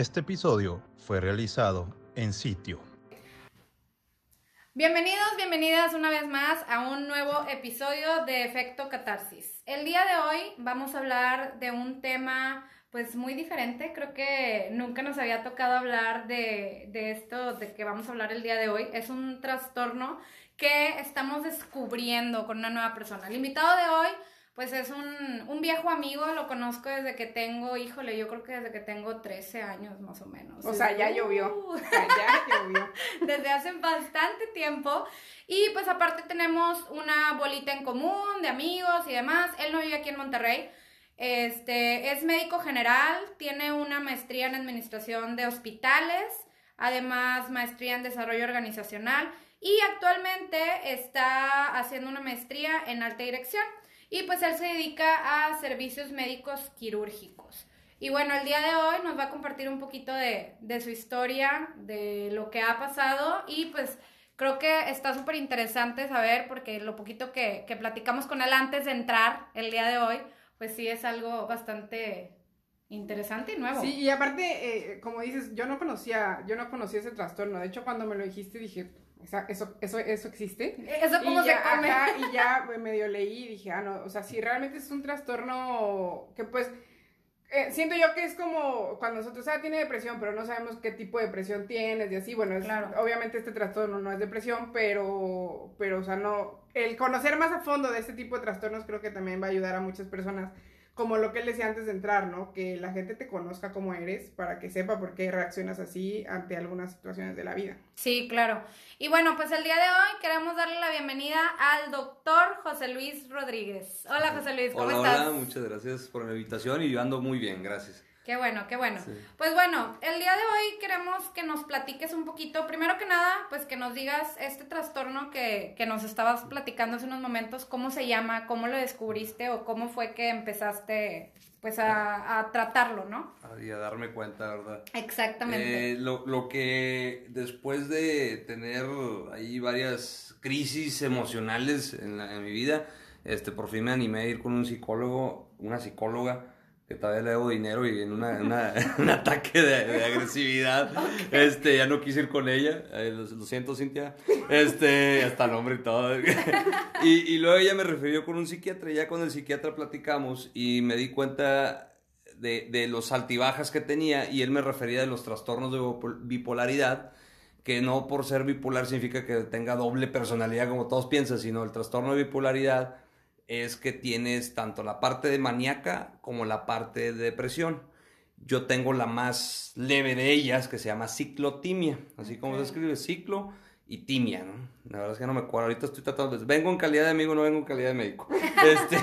Este episodio fue realizado en sitio. Bienvenidos, bienvenidas una vez más a un nuevo episodio de Efecto Catarsis. El día de hoy vamos a hablar de un tema pues muy diferente. Creo que nunca nos había tocado hablar de, de esto de que vamos a hablar el día de hoy. Es un trastorno que estamos descubriendo con una nueva persona. El invitado de hoy pues es un, un, viejo amigo, lo conozco desde que tengo, híjole, yo creo que desde que tengo 13 años más o menos. O sea, ya llovió. Uh. ya llovió. desde hace bastante tiempo. Y pues aparte tenemos una bolita en común de amigos y demás. Él no vive aquí en Monterrey. Este, es médico general, tiene una maestría en administración de hospitales, además maestría en desarrollo organizacional y actualmente está haciendo una maestría en alta dirección. Y pues él se dedica a servicios médicos quirúrgicos. Y bueno, el día de hoy nos va a compartir un poquito de, su historia, de lo que ha pasado y pues creo que está súper interesante saber porque lo poquito que, platicamos con él antes de entrar el día de hoy, pues sí es algo bastante interesante y nuevo. Sí, y aparte, eh, como dices, yo no conocía, yo no conocía ese trastorno. De hecho, cuando me lo dijiste dije, eso, eso, eso existe. Eso como se come. y ya medio leí y dije, ah, no, o sea, si realmente es un trastorno que pues, eh, siento yo que es como cuando nosotros, ah, tiene depresión, pero no sabemos qué tipo de depresión tienes y así, bueno, claro. obviamente este trastorno no es depresión, pero, pero, o sea, no, el conocer más a fondo de este tipo de trastornos creo que también va a ayudar a muchas personas como lo que él decía antes de entrar, ¿no? Que la gente te conozca como eres para que sepa por qué reaccionas así ante algunas situaciones de la vida. Sí, claro. Y bueno, pues el día de hoy queremos darle la bienvenida al doctor José Luis Rodríguez. Hola José Luis, ¿cómo estás? Hola, muchas gracias por la invitación y yo ando muy bien, gracias. Qué bueno, qué bueno. Pues bueno, el día de hoy queremos que nos platiques un poquito, primero que nada, pues que nos digas este trastorno que, que nos estabas platicando hace unos momentos, cómo se llama, cómo lo descubriste o cómo fue que empezaste pues a, a tratarlo, ¿no? Y a darme cuenta, ¿verdad? Exactamente. Eh, lo, lo que después de tener ahí varias crisis emocionales en, en mi vida, este, por fin me animé a ir con un psicólogo, una psicóloga, que todavía le debo dinero y en una, un ataque de, agresividad, este, ya no quise ir con ella, eh, lo, siento Cintia, este, hasta el nombre y todo. y, y, luego ella me refirió con un psiquiatra, y ya con el psiquiatra platicamos y me di cuenta de, de los altibajas que tenía y él me refería de los trastornos de bipolaridad, que no por ser bipolar significa que tenga doble personalidad como todos piensan, sino el trastorno de bipolaridad es que tienes tanto la parte de maníaca como la parte de depresión. Yo tengo la más leve de ellas, que se llama ciclotimia, así como se escribe ciclo y timia, ¿no? La verdad es que no me acuerdo, ahorita estoy tratando de... Vengo en calidad de amigo, no vengo en calidad de médico. Este,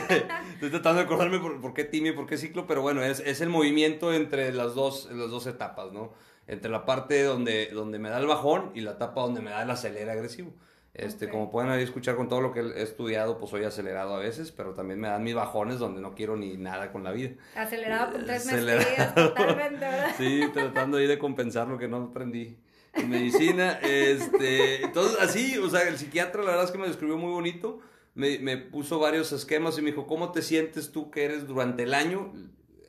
estoy tratando de acordarme por, qué timia y por qué ciclo, pero bueno, es, es, el movimiento entre las dos, las dos etapas, ¿no? Entre la parte donde, donde me da el bajón y la etapa donde me da el acelera agresivo. Este, Como pueden ahí escuchar con todo lo que he estudiado, pues soy acelerado a veces, pero también me dan mis bajones donde no quiero ni nada con la vida. Acelerado con tres totalmente, ¿verdad? Sí, tratando ahí de compensar lo que no aprendí en medicina. Este, entonces, así, o sea, el psiquiatra la verdad es que me describió muy bonito, me, me puso varios esquemas y me dijo, ¿cómo te sientes tú que eres durante el año?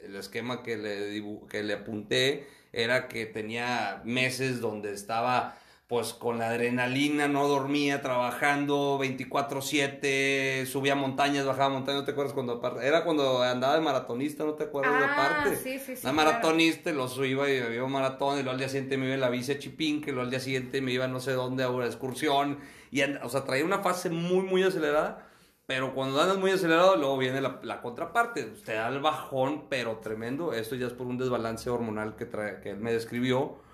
El esquema que le, que le apunté era que tenía meses donde estaba pues con la adrenalina, no dormía, trabajando 24/7, subía montañas, bajaba montañas, ¿no te acuerdas cuando era cuando andaba de maratonista, no te acuerdas de ah, parte? Sí, sí, sí. La maratonista, lo iba y había un maratón, y luego al día siguiente me iba en la bici a Chipín, que luego al día siguiente me iba no sé dónde a una excursión, y o sea, traía una fase muy, muy acelerada, pero cuando andas muy acelerado, luego viene la, la contraparte, te da el bajón, pero tremendo, esto ya es por un desbalance hormonal que, trae, que él me describió,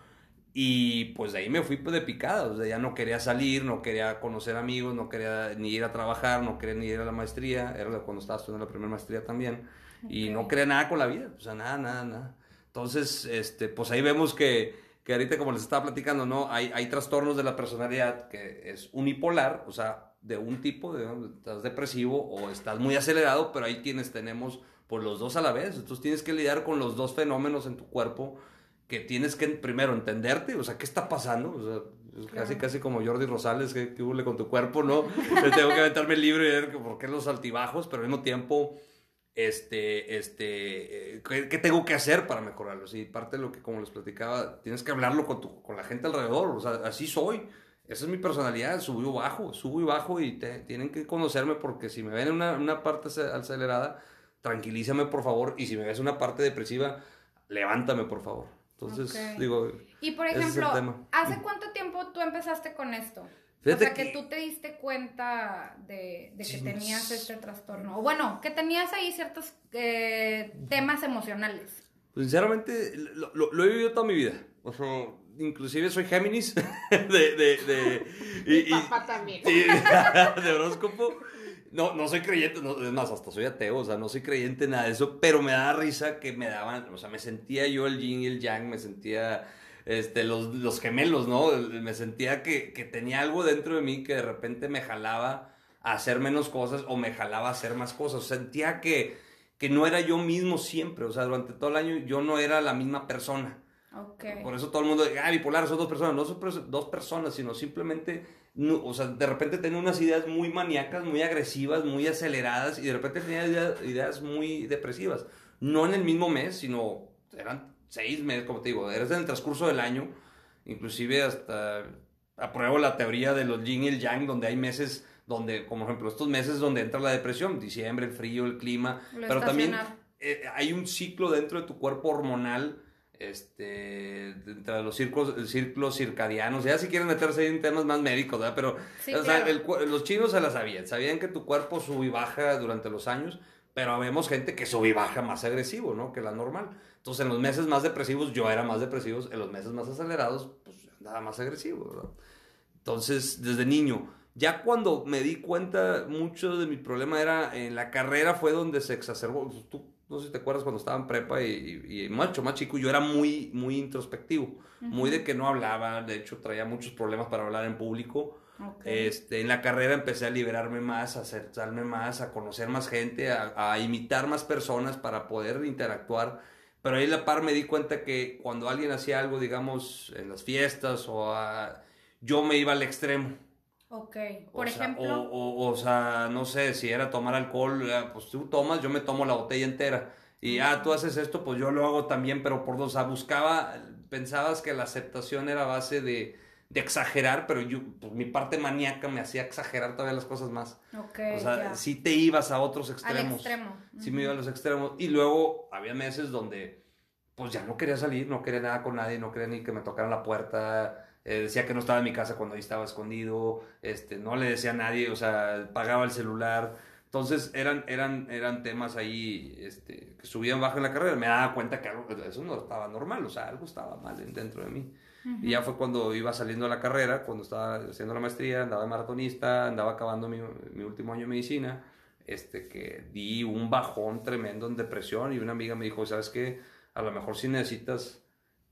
Y pues de ahí me fui pues, de picada, o sea, ya no quería salir, no quería conocer amigos, no quería ni ir a trabajar, no quería ni ir a la maestría, era cuando estaba estudiando la primera maestría también, y no quería nada con la vida, o sea, nada, nada, nada. Entonces, este, pues ahí vemos que, que ahorita como les estaba platicando, ¿no? Hay, hay trastornos de la personalidad que es unipolar, o sea, de un tipo, de, estás depresivo o estás muy acelerado, pero hay quienes tenemos por pues, los dos a la vez, entonces tienes que lidiar con los dos fenómenos en tu cuerpo que tienes que primero entenderte, o sea, ¿qué está pasando? O sea, casi, casi como Jordi Rosales, que, que hule con tu cuerpo, ¿no? tengo que aventarme el libro y ver por qué los altibajos, pero al mismo tiempo, este, este, eh, ¿qué, tengo que hacer para mejorarlo? Sí, parte de lo que, como les platicaba, tienes que hablarlo con, tu, con la gente alrededor, o sea, así soy. Esa es mi personalidad, subo y bajo, subo y bajo y tienen que conocerme porque si me ven en una, una parte acelerada, tranquilízame por favor y si me ves una parte depresiva, levántame por favor. Entonces, digo. Y por ejemplo, ¿hace cuánto tiempo tú empezaste con esto? o sea, que, tú te diste cuenta de, que tenías este trastorno. O bueno, que tenías ahí ciertos eh, temas emocionales. Pues, sinceramente, lo, he vivido toda mi vida. O sea, inclusive soy Géminis de... de, de y, papá también. de horóscopo. No, no soy creyente, no, es más, hasta soy ateo, o sea, no soy creyente en nada de eso, pero me da risa que me daban, o sea, me sentía yo el yin y el yang, me sentía este, los, los gemelos, ¿no? Me sentía que, que, tenía algo dentro de mí que de repente me jalaba a hacer menos cosas o me jalaba a hacer más cosas. Sentía que, que no era yo mismo siempre, o sea, durante todo el año yo no era la misma persona. Okay. Por eso todo el mundo, ah, bipolar son dos personas, no son dos personas, sino simplemente o sea, de repente tenía unas ideas muy maníacas, muy agresivas, muy aceleradas y de repente tenía ideas, muy depresivas. No en el mismo mes, sino eran seis meses, como te digo, eres en el transcurso del año, inclusive hasta apruebo la teoría de los yin y el yang, donde hay meses donde, como ejemplo, estos meses donde entra la depresión, diciembre, el frío, el clima, pero también eh, hay un ciclo dentro de tu cuerpo hormonal este, entre los círculos, círculos circadianos, ya si quieren meterse en temas más médicos, ¿verdad? Pero los chinos se la sabían, sabían que tu cuerpo sube y baja durante los años, pero vemos gente que sube y baja más agresivo, ¿no? Que la normal. Entonces, en los meses más depresivos yo era más depresivo, en los meses más acelerados, pues andaba más agresivo, ¿verdad? Entonces, desde niño, ya cuando me di cuenta, mucho de mi problema era en la carrera fue donde se exacerbó. Pues, tú no sé si te acuerdas cuando estaba en prepa y, y, mucho más chico, yo era muy, muy introspectivo, muy de que no hablaba, de hecho traía muchos problemas para hablar en público. Este, en la carrera empecé a liberarme más, a acercarme más, a conocer más gente, a, imitar más personas para poder interactuar. Pero ahí la par me di cuenta que cuando alguien hacía algo, digamos, en las fiestas o yo me iba al extremo. Ok, por ejemplo. O, o, sea, no sé, si era tomar alcohol, pues tú tomas, yo me tomo la botella entera. Y, ah, tú haces esto, pues yo lo hago también, pero por dos. O sea, buscaba, pensabas que la aceptación era base de, de exagerar, pero yo, pues, mi parte maníaca me hacía exagerar todavía las cosas más. Ok. O sea, si te ibas a otros extremos. Al extremo. Sí me iba a los extremos. Y luego había meses donde, pues ya no quería salir, no quería nada con nadie, no quería ni que me tocaran la puerta eh, decía que no estaba en mi casa cuando ahí estaba escondido, este, no le decía a nadie, o sea, pagaba el celular. Entonces eran, eran, eran temas ahí este, que subían bajo en la carrera. Me daba cuenta que algo, eso no estaba normal, o sea, algo estaba mal dentro de mí. Y ya fue cuando iba saliendo a la carrera, cuando estaba haciendo la maestría, andaba de maratonista, andaba acabando mi, mi último año de medicina, este, que di un bajón tremendo en depresión y una amiga me dijo, ¿sabes qué? A lo mejor si necesitas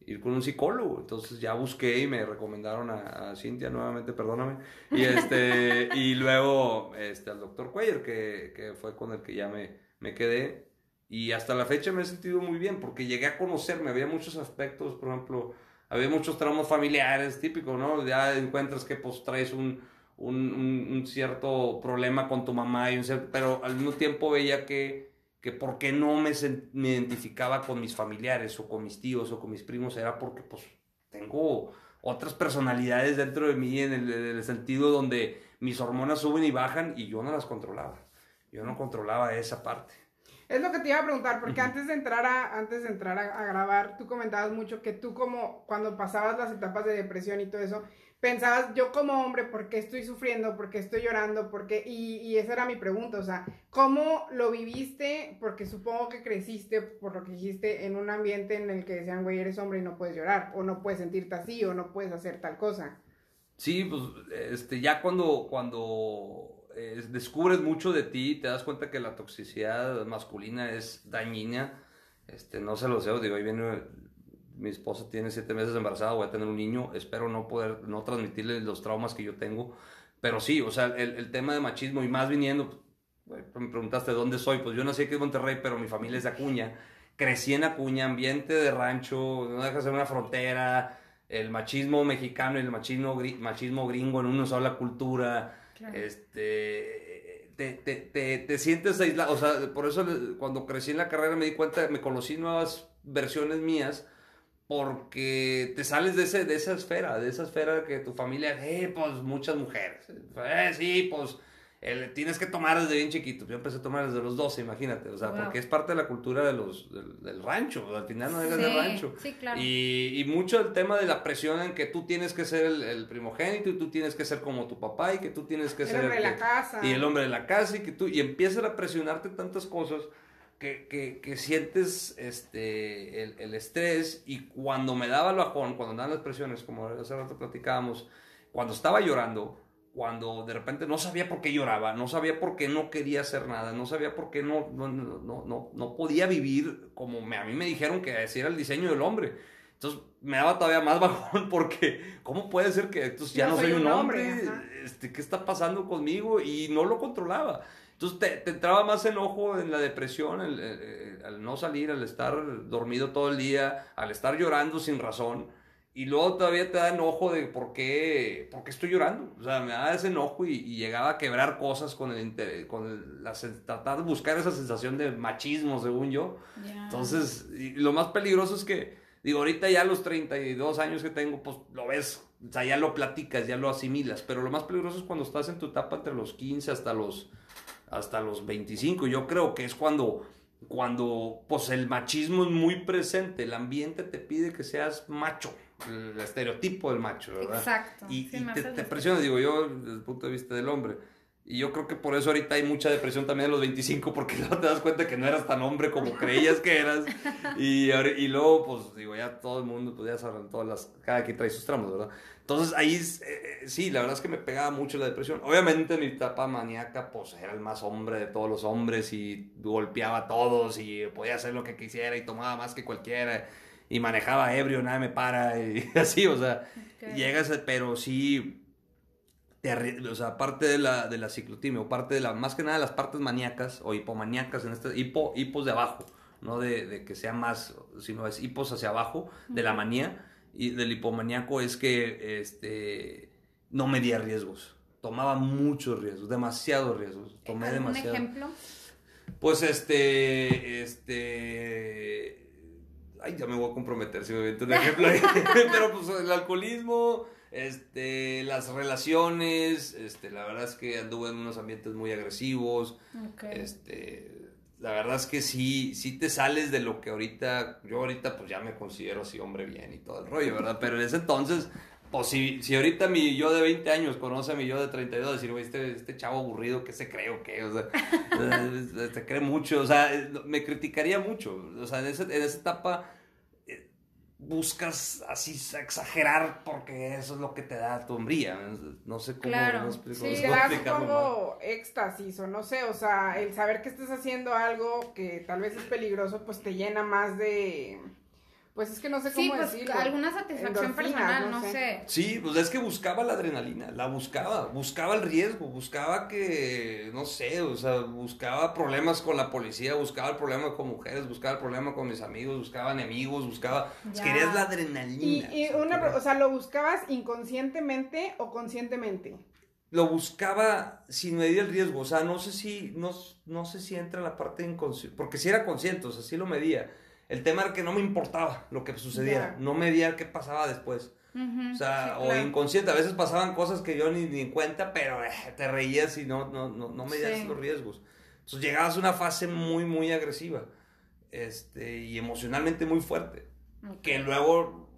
ir con un psicólogo. Entonces ya busqué y me recomendaron a, Cintia nuevamente, perdóname. Y, este, y luego este, al doctor Cuellar, que, que, fue con el que ya me, me quedé. Y hasta la fecha me he sentido muy bien porque llegué a conocerme. Había muchos aspectos, por ejemplo, había muchos tramos familiares típicos, ¿no? Ya encuentras que pues traes un, un, un, cierto problema con tu mamá, y un pero al mismo tiempo veía que que por qué no me, me, identificaba con mis familiares o con mis tíos o con mis primos era porque pues tengo otras personalidades dentro de mí en el, sentido donde mis hormonas suben y bajan y yo no las controlaba. Yo no controlaba esa parte. Es lo que te iba a preguntar, porque antes de entrar, a, antes de entrar a, grabar, tú comentabas mucho que tú como cuando pasabas las etapas de depresión y todo eso, pensabas, yo como hombre, ¿por qué estoy sufriendo? ¿Por qué estoy llorando? ¿Por qué? Y, y esa era mi pregunta, o sea, ¿cómo lo viviste? Porque supongo que creciste, por lo que dijiste, en un ambiente en el que decían, güey, eres hombre y no puedes llorar, o no puedes sentirte así, o no puedes hacer tal cosa. Sí, pues, este, ya cuando, cuando eh, descubres mucho de ti, te das cuenta que la toxicidad masculina es dañina, este, no se lo sé, digo, ahí viene mi esposa tiene siete meses embarazada, voy a tener un niño, espero no poder, no transmitirle los traumas que yo tengo, pero sí, o sea, el, el tema de machismo y más viniendo, pues, me preguntaste dónde soy, pues yo nací aquí en Monterrey, pero mi familia es de Acuña, crecí en Acuña, ambiente de rancho, no deja de ser una frontera, el machismo mexicano y el machismo, machismo gringo en una sola cultura, este, te, te, te, te, sientes aislado, o sea, por eso cuando crecí en la carrera me di cuenta, me conocí nuevas versiones mías, porque te sales de, ese, de esa esfera, de esa esfera que tu familia, eh, pues muchas mujeres, eh, sí, pues tienes que tomar desde bien chiquito. Yo empecé a tomar desde los 12, imagínate, o sea, porque es parte de la cultura de los, del, rancho, al final no dejas sí, rancho. Sí, claro. Y, y, mucho el tema de la presión en que tú tienes que ser el, primogénito y tú tienes que ser como tu papá y que tú tienes que el ser... Hombre el de la casa. Y el hombre de la casa y que tú... Y empiezan a presionarte tantas cosas que, que, que, sientes este, el, el, estrés y cuando me daba el bajón, cuando daban las presiones, como hace rato platicábamos, cuando estaba llorando, cuando de repente no sabía por qué lloraba, no sabía por qué no quería hacer nada, no sabía por qué no, no, no, no, no podía vivir como me, a mí me dijeron que así era el diseño del hombre. Entonces me daba todavía más bajón porque, ¿cómo puede ser que entonces ya no, soy, un hombre? hombre este, ¿Qué está pasando conmigo? Y no lo controlaba. Entonces te, te, entraba más enojo en la depresión, el, el, el, al no salir, al estar dormido todo el día, al estar llorando sin razón. Y luego todavía te da enojo de por qué, por qué estoy llorando. O sea, me da ese enojo y, y llegaba a quebrar cosas con el, con el la, tratar de buscar esa sensación de machismo, según yo. Yeah. Entonces, y lo más peligroso es que, digo, ahorita ya a los 32 años que tengo, pues lo ves, o sea, ya lo platicas, ya lo asimilas. Pero lo más peligroso es cuando estás en tu etapa entre los 15 hasta los hasta los 25. Yo creo que es cuando, cuando pues el machismo es muy presente, el ambiente te pide que seas macho, el estereotipo del macho, ¿verdad? Exacto. Y, sí, y te, te presiona, digo yo, desde el punto de vista del hombre. Y yo creo que por eso ahorita hay mucha depresión también a los 25, porque luego te das cuenta que no eras tan hombre como creías que eras. Y, y luego, pues digo, ya todo el mundo, pues ya saben, todas las, cada quien trae sus tramos, ¿verdad? Entonces ahí, eh, sí, la verdad es que me pegaba mucho la depresión. Obviamente en mi etapa maníaca, pues era el más hombre de todos los hombres y golpeaba a todos y podía hacer lo que quisiera y tomaba más que cualquiera y manejaba ebrio, nada me para y así, o sea, okay. llegas, pero sí te, o sea, parte de la, de la ciclotimia, o parte de la, más que nada las partes maníacas o hipomaníacas, en este, hipo, hipos de abajo, no de, de, que sea más, sino es hipos hacia abajo, de la manía, y del hipomaníaco es que este, no medía riesgos, tomaba muchos riesgos, demasiados riesgos, tomé ¿Algún demasiado. ejemplo? Pues este, este, ay, ya me voy a comprometer si me meto un ejemplo ahí, pero pues el alcoholismo este, las relaciones, este, la verdad es que anduve en unos ambientes muy agresivos, okay. este, la verdad es que sí, sí te sales de lo que ahorita, yo ahorita pues ya me considero así hombre bien y todo el rollo, ¿verdad? Pero en ese entonces, pues si, si ahorita mi yo de 20 años conoce a mi yo de 32, decir, güey, este, este chavo aburrido, ¿qué se cree o qué? O sea, te cree mucho, o sea, me criticaría mucho, o sea, en, ese, en esa etapa buscas así exagerar porque eso es lo que te da tu hombría. No sé cómo claro. no explico, Sí, te da supongo éxtasis o no sé, o sea, el saber que estás haciendo algo que tal vez es peligroso, pues te llena más de... Pues es que no sé Sí, cómo pues decirlo. alguna satisfacción personal, no no sé. sé. Sí, pues es que buscaba la adrenalina, la buscaba, buscaba el riesgo, buscaba que, no sé, o sea, buscaba problemas con la policía, buscaba el problema con mujeres, buscaba el problema con mis amigos, buscaba enemigos, buscaba, Ya. querías la Y, adrenalina. y o sea, una, o sea, ¿lo buscabas inconscientemente o conscientemente? lo buscaba sin medir el riesgo, o sea, no sé si, no, no sé si entra la parte inconsciente, porque si era consciente, o sea, sí lo medía. El tema era que no me importaba lo que sucediera, Ya. no medía qué pasaba después. O sea, sí, o claro. inconsciente, a veces pasaban cosas que yo ni, ni en cuenta, pero eh, te reías y no, no, no, no medías Sí. los riesgos. Entonces llegabas a una fase muy, muy agresiva este, y emocionalmente muy fuerte. Que luego,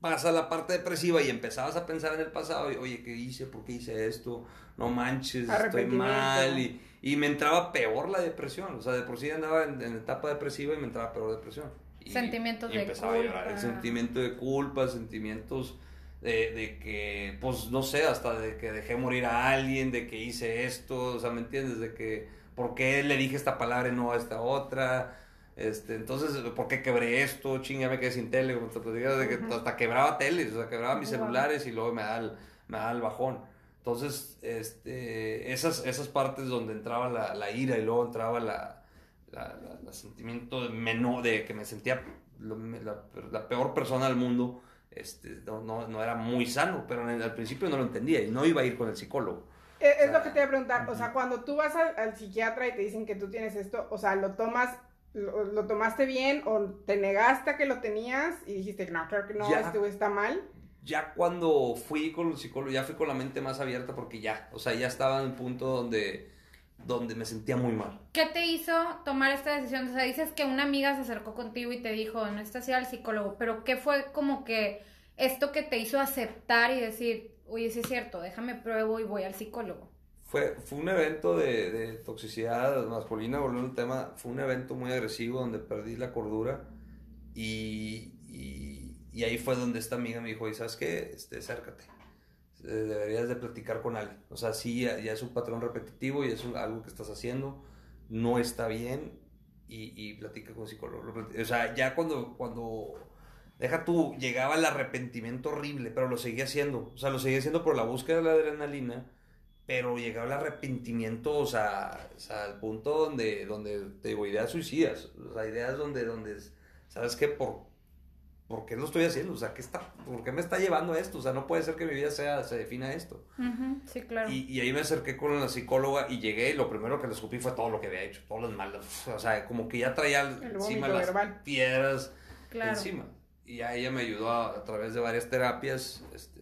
pasa la parte depresiva y empezabas a pensar en el pasado, y, oye, ¿qué hice? ¿Por qué hice esto? No manches, estoy mal. Y, y, me entraba peor la depresión. O sea, de por sí andaba en, etapa depresiva y me entraba peor depresión. Y, sentimientos y empezaba a llorar. El sentimiento de culpa, sentimientos de, de, que, pues no sé, hasta de que dejé morir a alguien, de que hice esto, o sea, ¿me entiendes? De que, ¿por qué le dije esta palabra y no a esta otra? Este, entonces, ¿por qué quebré esto? Chinga, me quedé sin tele. de que hasta quebraba teles, o sea, quebraba mis celulares y luego me da el, me da el bajón. Entonces, este, esas, esas partes donde entraba la, la ira y luego entraba la, la, sentimiento de, menor, de que me sentía la, peor persona del mundo, este, no, no, no, era muy sano, pero al principio no lo entendía y no iba a ir con el psicólogo. Es, lo que te voy a preguntar, o sea, cuando tú vas al, al, psiquiatra y te dicen que tú tienes esto, o sea, ¿lo tomas lo, tomaste bien o te negaste a que lo tenías y dijiste, no, creo que no, esto está mal? Ya cuando fui con el psicólogo, ya fui con la mente más abierta porque ya, o sea, ya estaba en un punto donde, donde me sentía muy mal. ¿Qué te hizo tomar esta decisión? O sea, dices que una amiga se acercó contigo y te dijo, no estás ir al psicólogo, pero ¿qué fue como que esto que te hizo aceptar y decir, oye, sí es cierto, déjame pruebo y voy al psicólogo? Fue, fue un evento de, de toxicidad masculina, volviendo al tema, fue un evento muy agresivo donde perdí la cordura y, y, y ahí fue donde esta amiga me dijo, ¿y sabes qué? Este, acércate, deberías de platicar con alguien. O sea, sí, ya, es un patrón repetitivo y es algo que estás haciendo, no está bien y, platica con un psicólogo. O sea, ya cuando, cuando deja tú, llegaba el arrepentimiento horrible, pero lo seguía haciendo. O sea, lo seguía haciendo por la búsqueda de la adrenalina pero llegaba el arrepentimiento, o sea, o al punto donde, donde, te digo, ideas suicidas, o sea, ideas donde, donde, ¿sabes qué? Por, ¿por qué lo estoy haciendo? O sea, ¿qué está, ¿por qué me está llevando a esto? O sea, no puede ser que mi vida sea, se defina esto. sí, claro. Y, y, ahí me acerqué con la psicóloga y llegué y lo primero que le escupí fue todo lo que había hecho, todos los malos, o sea, como que ya traía encima las piedras encima. Y a ella me ayudó a, a, través de varias terapias, este,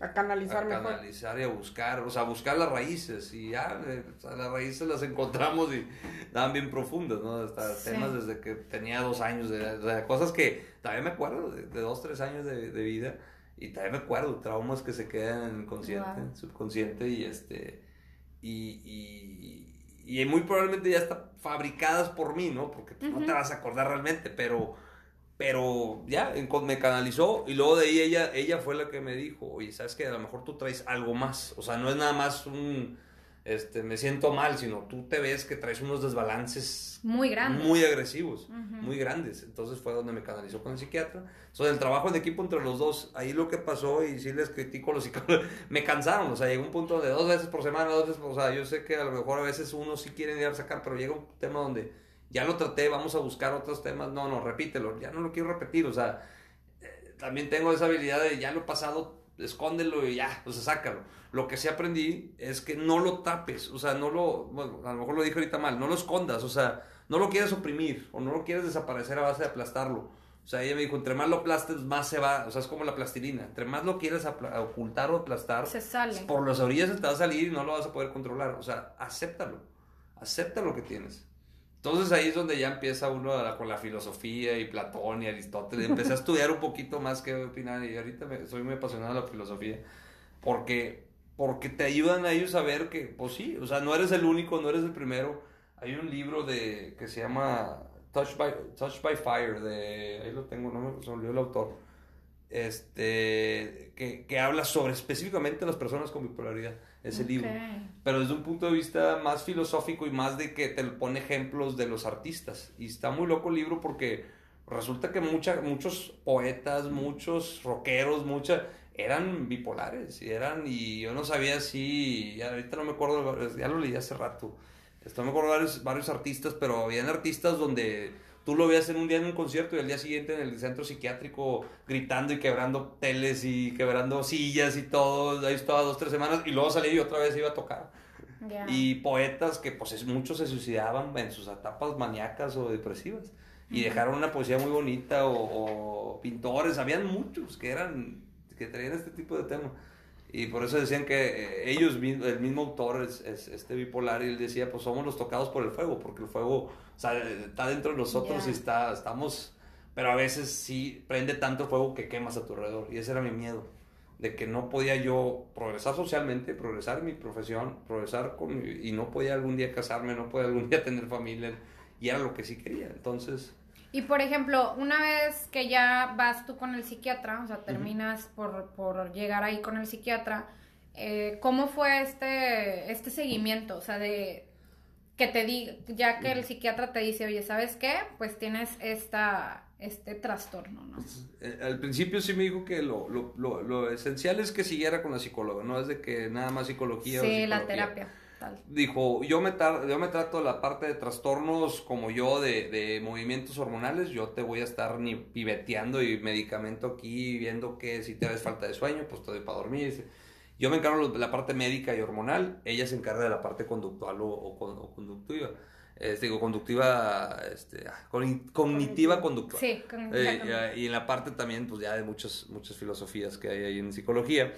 a canalizar a canalizar y a buscar, o sea, buscar las raíces y ya, eh, las raíces las encontramos y estaban bien profundas, ¿no? Hasta temas desde que tenía dos años, de, cosas que todavía me acuerdo, de, dos, tres años de, vida y todavía me acuerdo, traumas que se quedan en el consciente, subconsciente y este, y, y, y, muy probablemente ya están fabricadas por mí, ¿no? Porque no te vas a acordar realmente, pero pero ya, me canalizó y luego de ahí ella, ella fue la que me dijo, oye, ¿sabes que A lo mejor tú traes algo más. O sea, no es nada más un, este, me siento mal, sino tú te ves que traes unos desbalances muy grandes. Muy agresivos, muy grandes. Entonces fue donde me canalizó con el psiquiatra. Entonces el trabajo en equipo entre los dos, ahí lo que pasó, y sí les critico a los psicólogos, me cansaron. O sea, llegó un punto de dos veces por semana, dos veces, o sea, yo sé que a lo mejor a veces uno sí quiere ir a sacar, pero llega un tema donde ya lo traté, vamos a buscar otros temas, no, no, repítelo, ya no lo quiero repetir, o sea, eh, también tengo esa habilidad de ya lo pasado, escóndelo y ya, o sea, sácalo. Lo que sí aprendí es que no lo tapes, o sea, no lo, bueno, a lo mejor lo dije ahorita mal, no lo escondas, o sea, no lo quieres oprimir o no lo quieres desaparecer a base de aplastarlo. O sea, ella me dijo, entre más lo aplastes, más se va. O sea, es como la plastilina. Entre más lo quieres ocultar o aplastar, se sale. Por las orillas se te va a salir y no lo vas a poder controlar. O sea, acéptalo. Acepta lo que tienes. Entonces ahí es donde ya empieza uno con la filosofía y Platón y Aristóteles. Empecé a estudiar un poquito más que opinar y ahorita soy muy apasionado de la filosofía porque, porque te ayudan a ellos a ver que, pues sí, o sea, no eres el único, no eres el primero. Hay un libro de, que se llama Touch by, Touch by Fire, de, ahí lo tengo, no me olvidó el autor, este, que, que habla sobre específicamente las personas con bipolaridad ese libro. Pero desde un punto de vista más filosófico y más de que te pone ejemplos de los artistas. Y está muy loco el libro porque resulta que mucha, muchos poetas, muchos rockeros, muchas eran bipolares y eran y yo no sabía si ahorita no me acuerdo ya lo leí hace rato esto me acuerdo varios, varios artistas pero habían artistas donde tú lo veías en un día en un concierto y al día siguiente en el centro psiquiátrico gritando y quebrando teles y quebrando sillas y todo, ahí estaba dos, tres semanas y luego salía y otra vez iba a tocar. Y poetas que pues muchos se suicidaban en sus etapas maníacas o depresivas y dejaron una poesía muy bonita o, pintores, habían muchos que eran, que traían este tipo de tema. Y por eso decían que eh, ellos, el mismo autor es, este bipolar y él decía, pues somos los tocados por el fuego, porque el fuego o sea, está dentro de nosotros y está, estamos pero a veces sí prende tanto fuego que quemas a tu alrededor. Y ese era mi miedo, de que no podía yo progresar socialmente, progresar en mi profesión, progresar con y no podía algún día casarme, no podía algún día tener familia, y era lo que sí quería. Entonces... Y por ejemplo, una vez que ya vas tú con el psiquiatra, o sea, terminas por, por llegar ahí con el psiquiatra, eh, ¿cómo fue este, este seguimiento? O sea, de, que te diga, ya que el psiquiatra te dice, oye, ¿sabes qué? Pues tienes esta, este trastorno, ¿no? Pues, eh, al principio sí me dijo que lo, lo, lo, lo, esencial es que siguiera con la psicóloga, no es de que nada más psicología. Sí, la terapia. Dijo, yo me, yo me trato la parte de trastornos como yo, de, de, movimientos hormonales, yo te voy a estar ni piveteando y medicamento aquí, viendo que si te das falta de sueño, pues te doy para dormir. Yo me encargo de la parte médica y hormonal, ella se encarga de la parte conductual o, conductiva. Este, digo, conductiva, este, ah, cognitiva conductual. Sí, eh, y en la parte también, pues ya de muchas, muchas filosofías que hay ahí en psicología.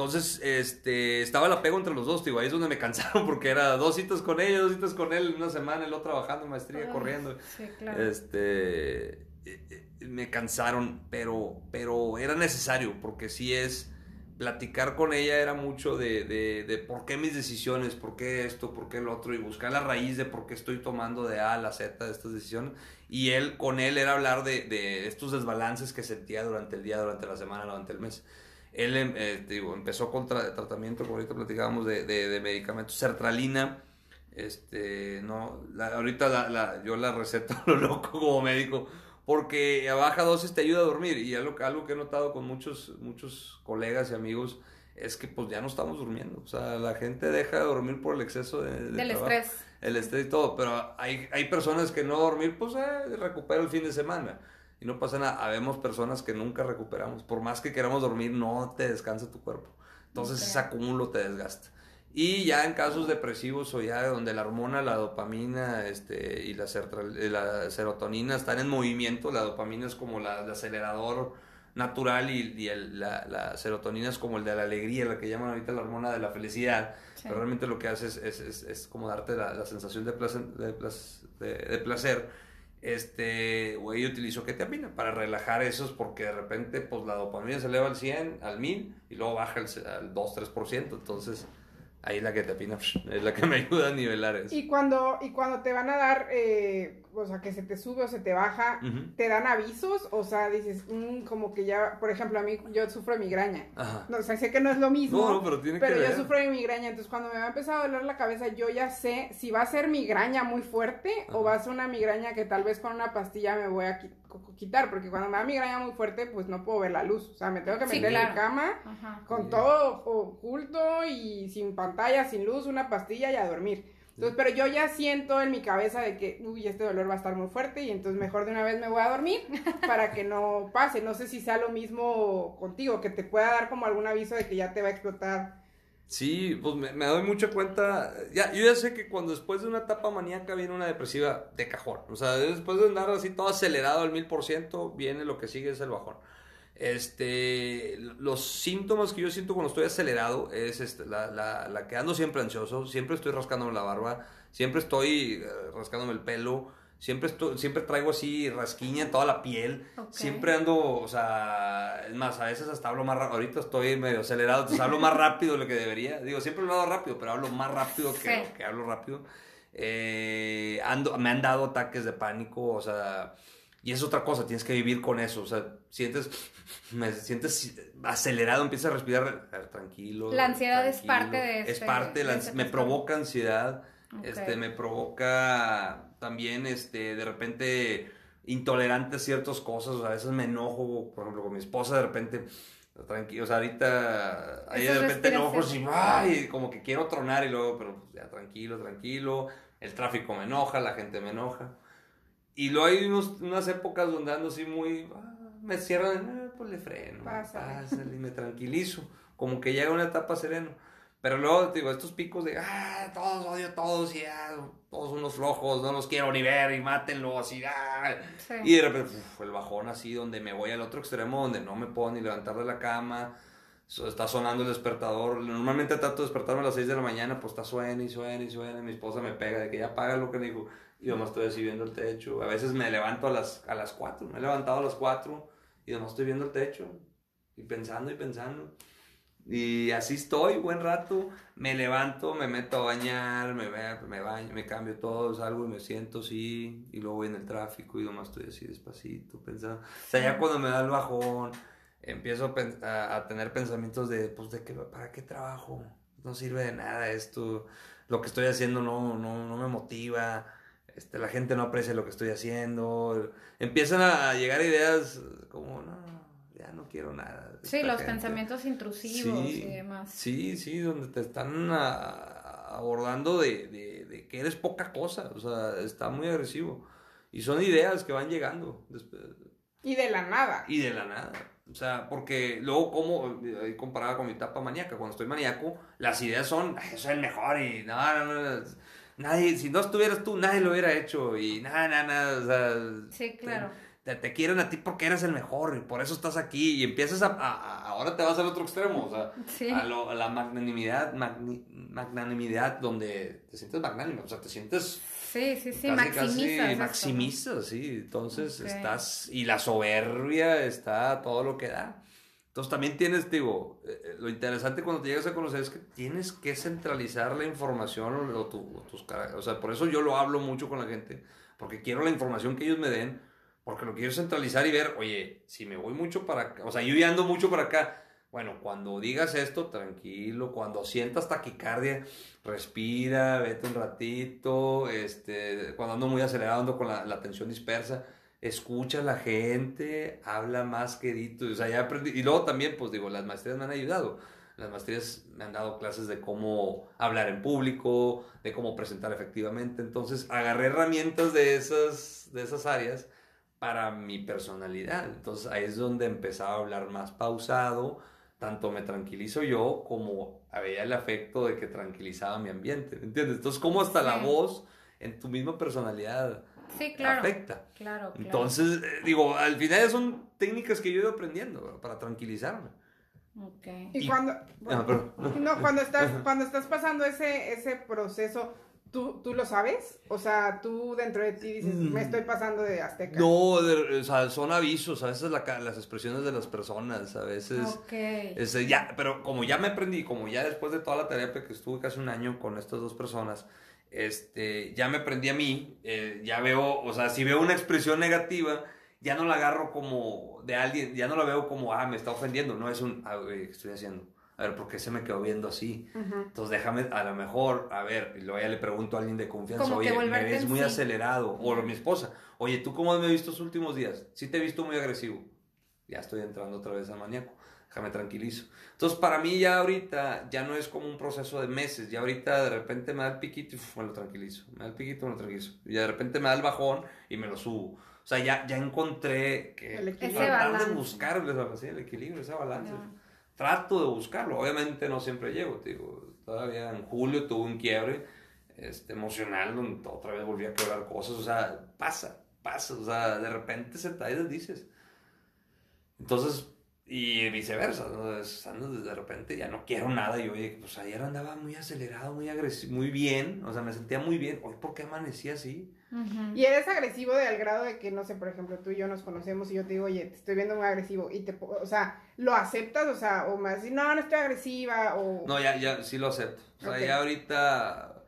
Entonces, este, estaba el apego entre los dos, digo, ahí es donde me cansaron porque era dos citas con ella, dos citas con él, una semana, el otro trabajando, maestría, corriendo. Sí, claro. Este, eh, eh, me cansaron, pero, pero era necesario porque sí es platicar con ella era mucho de, de, de, por qué mis decisiones, por qué esto, por qué lo otro, y buscar la raíz de por qué estoy tomando de A a la Z de estas decisiones. Y él, con él, era hablar de, de estos desbalances que sentía durante el día, durante la semana, durante el mes. Él em, eh, digo, empezó con tratamiento, como ahorita platicábamos, de, de, medicamentos, sertralina. Este, no, ahorita la, la, yo la receto lo loco como médico porque a baja dosis te ayuda a dormir. Y algo, algo que he notado con muchos, muchos colegas y amigos es que pues ya no estamos durmiendo. O sea, la gente deja de dormir por el exceso de, del estrés. El estrés y todo, pero hay, hay personas que no dormir, pues eh, recupera el fin de semana. Y no pasa nada. Habemos personas que nunca recuperamos. Por más que queramos dormir, no te descansa tu cuerpo. Entonces ese acúmulo te desgasta. Y ya en casos depresivos o ya donde la hormona, la dopamina este, y la, la serotonina están en movimiento, la dopamina es como la, el acelerador natural y, el, la, la, serotonina es como el de la alegría, la que llaman ahorita la hormona de la felicidad. Pero realmente lo que hace es, es, es, es como darte la, sensación de placer. De, de, placer. Este, güey, utilizo ketamina para relajar esos porque de repente pues la dopamina se eleva al 100, al 1000 y luego baja al 2-3%. Entonces Ahí la opina es la que me ayuda a nivelar eso. Y cuando, y cuando te van a dar, eh, o sea, que se te sube o se te baja, ¿te dan avisos? O sea, dices, mm, como que ya, por ejemplo, a mí yo sufro de migraña. No, o sea, sé que no es lo mismo. pero tiene pero yo sufro de migraña. Entonces, cuando me va a empezar a doler la cabeza, yo ya sé si va a ser migraña muy fuerte o va a ser una migraña que tal vez con una pastilla me voy a quitar, porque cuando me da migraña muy fuerte, pues no puedo ver la luz. O sea, me tengo que meter en la cama con todo oculto y sin pantalla, sin luz, una pastilla y a dormir. Entonces, pero yo ya siento en mi cabeza de que, uy, este dolor va a estar muy fuerte y entonces mejor de una vez me voy a dormir para que no pase. No sé si sea lo mismo contigo, que te pueda dar como algún aviso de que ya te va a explotar Sí, pues me, doy mucha cuenta. Ya, yo ya sé que cuando después de una etapa maníaca viene una depresiva de cajón. O sea, después de andar así todo acelerado al mil por ciento, viene lo que sigue es el bajón. Este, los síntomas que yo siento cuando estoy acelerado es este, la, la, la que ando siempre ansioso, siempre estoy rascándome la barba, siempre estoy eh, rascándome el pelo, Siempre, siempre traigo así rasquiña en toda la piel. Siempre ando, o sea, es más, a veces hasta hablo más rápido. Ahorita estoy medio acelerado, entonces hablo más rápido de lo que debería. Digo, siempre he hablado rápido, pero hablo más rápido que, que hablo rápido. Eh, ando, me han dado ataques de pánico, o sea, y es otra cosa, tienes que vivir con eso. O sea, sientes, me sientes acelerado, empiezas a respirar tranquilo. La ansiedad es parte de Es este parte, me provoca ansiedad, este, me provoca también, este, de repente intolerante a ciertas cosas, a veces me enojo, por ejemplo, con mi esposa, de repente, tranquilo, o sea, ahorita, ahí de repente enojo, y, ay, como que quiero tronar y luego, pero pues, ya tranquilo, tranquilo, el tráfico me enoja, la gente me enoja. Y luego hay unas épocas donde ando así muy, ah, me cierran, eh, pues le freno, y me tranquilizo, como que llega una etapa sereno. Pero luego, digo, estos picos de, ah, todos odio a todos y ah, todos unos flojos, no los quiero ni ver y mátenlo, así, ah. Y de repente, el bajón así, donde me voy al otro extremo, donde no me puedo ni levantar de la cama, está sonando el despertador. Normalmente trato de despertarme a las 6 de la mañana, pues está suena y suena y suena. Mi esposa me pega de que ya paga lo que digo. Y nomás estoy así viendo el techo. A veces me levanto a las, a las 4, me he levantado a las 4 y nomás estoy viendo el techo y pensando y pensando. Y así estoy, buen rato. Me levanto, me meto a bañar, me, me baño, me cambio todo, salgo y me siento así. Y luego voy en el tráfico y nomás estoy así despacito, pensando. O sea, ya cuando me da el bajón, empiezo a, a, tener pensamientos de, pues, de que, ¿para qué trabajo? No sirve de nada esto. Lo que estoy haciendo no, no, no me motiva. Este, la gente no aprecia lo que estoy haciendo. Empiezan a llegar ideas como, no, ya no quiero nada. Sí, los pensamientos intrusivos y demás. Sí, sí, donde te están abordando de, de, de, que eres poca cosa, o sea, está muy agresivo. Y son ideas que van llegando. Y de la nada. Y de la nada. O sea, porque luego, como comparada con mi etapa maníaca, cuando estoy maníaco, las ideas son, yo soy el mejor y no, no, no, nadie, si no estuvieras tú, nadie lo hubiera hecho y nada, nada, nada, o sea. Sí, claro te, quieren a ti porque eres el mejor y por eso estás aquí y empiezas a, ahora te vas al otro extremo, o sea, a, la magnanimidad, magnanimidad donde te sientes magnánimo, o sea, te sientes... Sí, sí, sí, maximizas. maximizas, sí, entonces estás, y la soberbia está todo lo que da. Entonces también tienes, digo, eh, eh, lo interesante cuando te llegas a conocer es que tienes que centralizar la información o, tus o sea, por eso yo lo hablo mucho con la gente, porque quiero la información que ellos me den, porque lo quiero centralizar y ver, oye, si me voy mucho para acá, o sea, yo ya ando mucho para acá. Bueno, cuando digas esto, tranquilo, cuando sientas taquicardia, respira, vete un ratito, este, cuando ando muy acelerado, ando con la, la tensión dispersa, escucha a la gente, habla más quedito, o sea, ya aprendí, y luego también, pues digo, las maestrías me han ayudado, las maestrías me han dado clases de cómo hablar en público, de cómo presentar efectivamente, entonces agarré herramientas de esas, de esas áreas, para mi personalidad. Entonces ahí es donde empezaba a hablar más pausado, tanto me tranquilizo yo como había el afecto de que tranquilizaba mi ambiente, ¿entiendes? Entonces como hasta la voz en tu misma personalidad sí, claro, afecta. Claro, Entonces, eh, digo, al final son técnicas que yo he ido aprendiendo para tranquilizarme. Okay. Y, cuando, ah, no, cuando estás, cuando estás pasando ese, ese proceso, ¿Tú, ¿Tú lo sabes? O sea, tú dentro de ti dices, me mm. estoy pasando de azteca. No, o sea, son avisos, a veces la, las expresiones de las personas, a veces... Ok. ya, pero como ya me aprendí, como ya después de toda la terapia que estuve casi un año con estas dos personas, este, ya me aprendí a mí, eh, ya veo, o sea, si veo una expresión negativa, ya no la agarro como de alguien, ya no la veo como, ah, me está ofendiendo, no es un, ah, ¿qué estoy haciendo? a ver, ¿por qué se me quedó viendo así? Entonces déjame, a lo mejor, a ver, y luego ya le pregunto a alguien de confianza, oye, me ves muy acelerado, o mi esposa, oye, ¿tú cómo me has visto los últimos días? Sí te he visto muy agresivo. Ya estoy entrando otra vez al maníaco, déjame tranquilizo. Entonces para mí ya ahorita, ya no es como un proceso de meses, ya ahorita de repente me da el piquito y me lo tranquilizo, me da el piquito y me lo tranquilizo. Y de repente me da el bajón y me lo subo. O sea, ya, ya encontré que el tratar de buscar el equilibrio, ese balance trato de buscarlo. Obviamente no siempre llego, digo, todavía en julio tuve un quiebre este, emocional donde otra vez volví a quebrar cosas, o sea, pasa, pasa, o sea, de repente se te dices. Entonces, y viceversa, ¿no? de repente ya no quiero nada y oye, pues ayer andaba muy acelerado, muy agresivo, muy bien, o sea, me sentía muy bien, hoy ¿por qué amanecí así? Y eres agresivo de al grado de que, no sé, por ejemplo, tú y yo nos conocemos y yo te digo, oye, te estoy viendo muy agresivo y te, o sea, ¿lo aceptas? O sea, o más, no, no estoy agresiva o... No, ya, ya, sí lo acepto. O sea, ya ahorita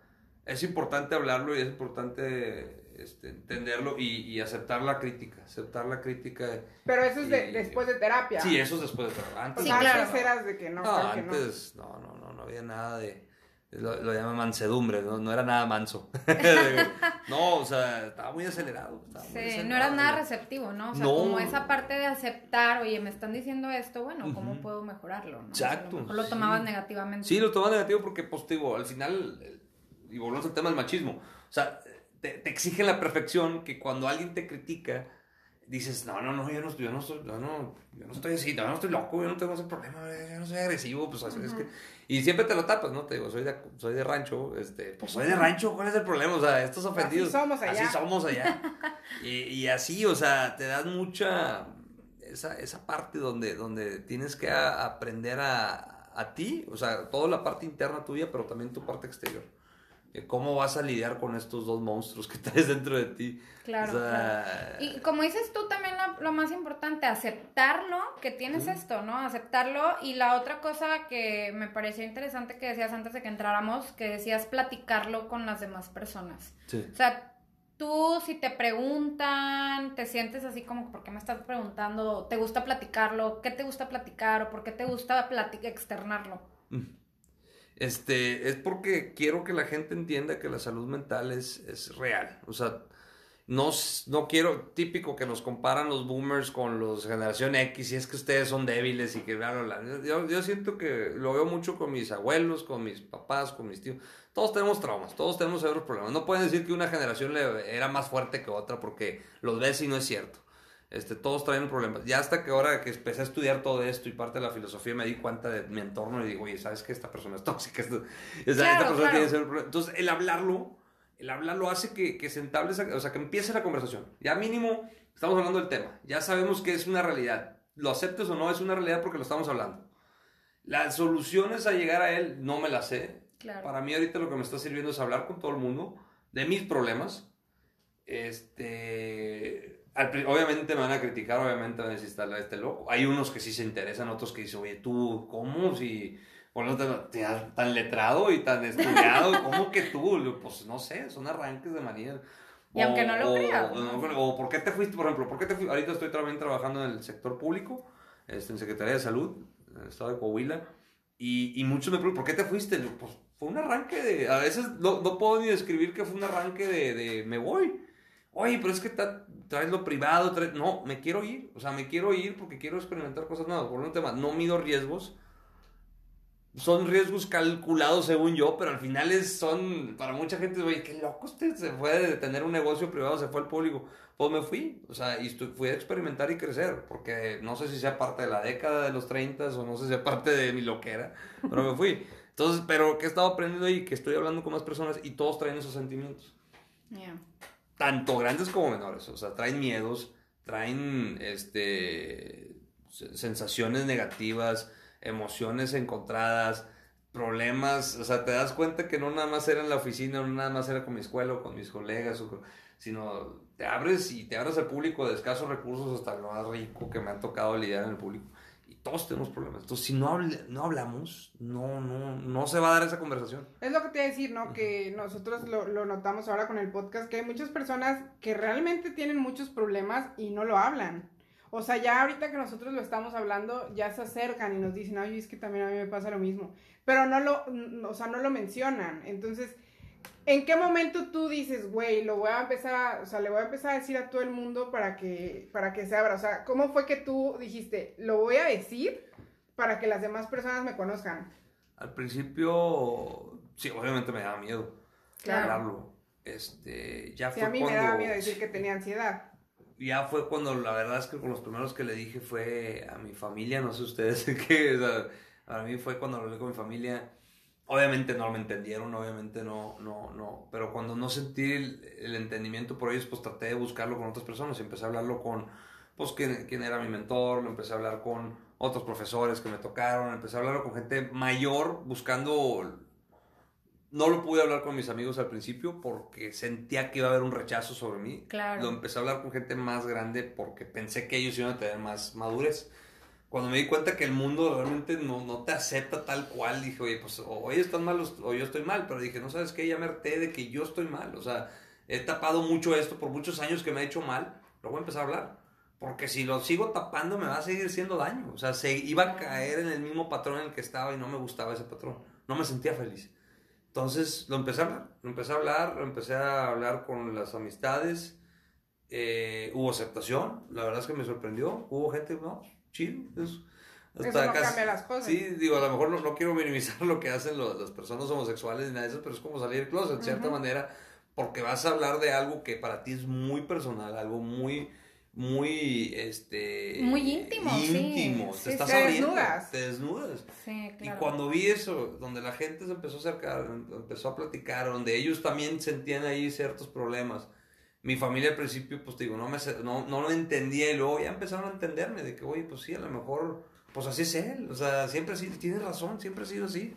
es importante hablarlo y es importante este, entenderlo y, y, aceptar la crítica, aceptar la crítica. Pero eso es después de terapia. Sí, eso es después de terapia. Antes, sí, claro. eras de que no. No, antes, no, no, no, no había nada de lo, lo llama mansedumbre, ¿no? no era nada manso. no, o sea, estaba muy acelerado. sí, no era nada receptivo, ¿no? O sea, como esa parte de aceptar, oye, me están diciendo esto, bueno, ¿cómo puedo mejorarlo? ¿no? Exacto. O lo tomabas negativamente. Sí, lo tomabas negativo porque, pues, digo, al final, y volvemos al tema del machismo, o sea, te, te exigen la perfección que cuando alguien te critica, dices, no, no, no, yo no, yo no, soy, yo no, yo no estoy así, yo no estoy loco, yo no tengo ese problema, yo no soy agresivo, pues así es que... Y siempre te lo tapas, ¿no? Te digo, soy de, soy de rancho, este, pues soy de rancho, ¿cuál es el problema? O sea, estos ofendidos... Así somos allá. Así somos allá. y, y, así, o sea, te das mucha... Esa, esa parte donde, donde tienes que aprender a, a ti, o sea, toda la parte interna tuya, pero también tu parte exterior. ¿Cómo vas a lidiar con estos dos monstruos que traes dentro de ti? Claro, Y como dices tú también lo, más importante, aceptarlo, que tienes esto, ¿no? Aceptarlo. Y la otra cosa que me pareció interesante que decías antes de que entráramos, que decías platicarlo con las demás personas. Sí. O sea, tú si te preguntan, te sientes así como, ¿por qué me estás preguntando? ¿Te gusta platicarlo? ¿Qué te gusta platicar? ¿O por qué te gusta externarlo? Mm. Este, es porque quiero que la gente entienda que la salud mental es, real. O sea, no, no quiero, típico que nos comparan los boomers con los generación X y es que ustedes son débiles y que bla, bla, bla. Yo, yo siento que lo veo mucho con mis abuelos, con mis papás, con mis tíos. Todos tenemos traumas, todos tenemos severos problemas. No pueden decir que una generación era más fuerte que otra porque los ves y no es cierto. Este, todos traen problemas. Ya hasta que ahora que empecé a estudiar todo esto y parte de la filosofía me di cuenta de mi entorno y digo, oye, ¿sabes que esta persona es tóxica? esta persona tiene ese problema. Entonces, el hablarlo, el hablarlo hace que, que se establezca, o sea, que empiece la conversación. Ya mínimo estamos hablando del tema. Ya sabemos que es una realidad. Lo aceptes o no, es una realidad porque lo estamos hablando. Las soluciones a llegar a él no me las sé. Para mí ahorita lo que me está sirviendo es hablar con todo el mundo de mis problemas. Este obviamente me van a criticar, obviamente van a decir, está este loco. Hay unos que sí se interesan, otros que dicen, oye, tú, ¿cómo? Si, bueno, te, tan letrado y tan estudiado, ¿cómo que tú? Pues no sé, son arranques de manía. Y aunque no lo creas. O, ¿por qué te fuiste, por ejemplo, por qué te fuiste? Ahorita estoy también trabajando en el sector público, este, en Secretaría de Salud, en el estado de Coahuila, y, y muchos me preguntan, ¿por qué te fuiste? Pues fue un arranque de, a veces no, no puedo ni describir que fue un arranque de, de me voy oye, pero es que traes lo privado, no, me quiero ir, o sea, me quiero ir porque quiero experimentar cosas nuevas, por un tema, no mido riesgos, son riesgos calculados según yo, pero al final es, son, para mucha gente, oye, qué loco usted, se fue de tener un negocio privado, se fue al público, pues me fui, o sea, y fui a experimentar y crecer, porque no sé si sea parte de la década de los 30 o no sé si sea parte de mi loquera, pero me fui. Entonces, pero que he estado aprendiendo y que estoy hablando con más personas y todos traen esos sentimientos tanto grandes como menores. O sea, traen miedos, traen este, sensaciones negativas, emociones encontradas, problemas. O sea, te das cuenta que no nada más era en la oficina, no nada más era con mi escuela o con mis colegas, sino te abres y te abres al público de escasos recursos hasta lo más rico que me ha tocado lidiar en el público todos tenemos problemas. Entonces, si no, no hablamos, no, no, no se va a dar esa conversación. Es lo que te iba a decir, ¿no? Que nosotros lo, lo, notamos ahora con el podcast, que hay muchas personas que realmente tienen muchos problemas y no lo hablan. O sea, ya ahorita que nosotros lo estamos hablando, ya se acercan y nos dicen, ay, es que también a mí me pasa lo mismo. Pero no lo, o sea, no lo mencionan. Entonces, ¿En qué momento tú dices, güey, lo voy a empezar, o sea, le voy a empezar a decir a todo el mundo para que, para que se abra? O sea, ¿cómo fue que tú dijiste, lo voy a decir para que las demás personas me conozcan? Al principio, sí, obviamente me daba miedo hablarlo. Este, ya sí, a mí me daba miedo decir que tenía ansiedad. Ya fue cuando, la verdad es que con los primeros que le dije fue a mi familia, no sé ustedes qué, o sea, para mí fue cuando lo hablé con mi familia Obviamente no me entendieron, obviamente no, no, no, pero cuando no sentí el, entendimiento por ellos, pues traté de buscarlo con otras personas y empecé a hablarlo con, pues, quién, quién, era mi mentor, lo empecé a hablar con otros profesores que me tocaron, empecé a hablarlo con gente mayor, buscando, no lo pude hablar con mis amigos al principio porque sentía que iba a haber un rechazo sobre mí. Claro. Lo empecé a hablar con gente más grande porque pensé que ellos iban a tener más madurez cuando me di cuenta que el mundo realmente no, no te acepta tal cual, dije, oye, pues o ellos están mal o yo estoy mal, pero dije, no sabes qué, ya me harté de que yo estoy mal, o sea, he tapado mucho esto por muchos años que me ha hecho mal, lo voy a empezar a hablar, porque si lo sigo tapando me va a seguir haciendo daño, o sea, se iba a caer en el mismo patrón en el que estaba y no me gustaba ese patrón, no me sentía feliz. Entonces lo empecé a hablar, lo empecé a hablar, lo empecé a hablar con las amistades, eh, hubo aceptación, la verdad es que me sorprendió, hubo gente, no, chido. Eso, hasta no cambia las cosas. Sí, digo, a lo mejor no, quiero minimizar lo que hacen las personas homosexuales ni nada de eso, pero es como salir del closet, de cierta manera, porque vas a hablar de algo que para ti es muy personal, algo muy muy este muy íntimo íntimo te estás te desnudas te desnudas sí, claro. y cuando vi eso donde la gente se empezó a acercar empezó a platicar donde ellos también sentían ahí ciertos problemas mi familia al principio, pues digo, no, me, no, no lo entendía y luego ya empezaron a entenderme de que, oye, pues sí, a lo mejor, pues así es él, o sea, siempre así, tiene razón, siempre ha sido así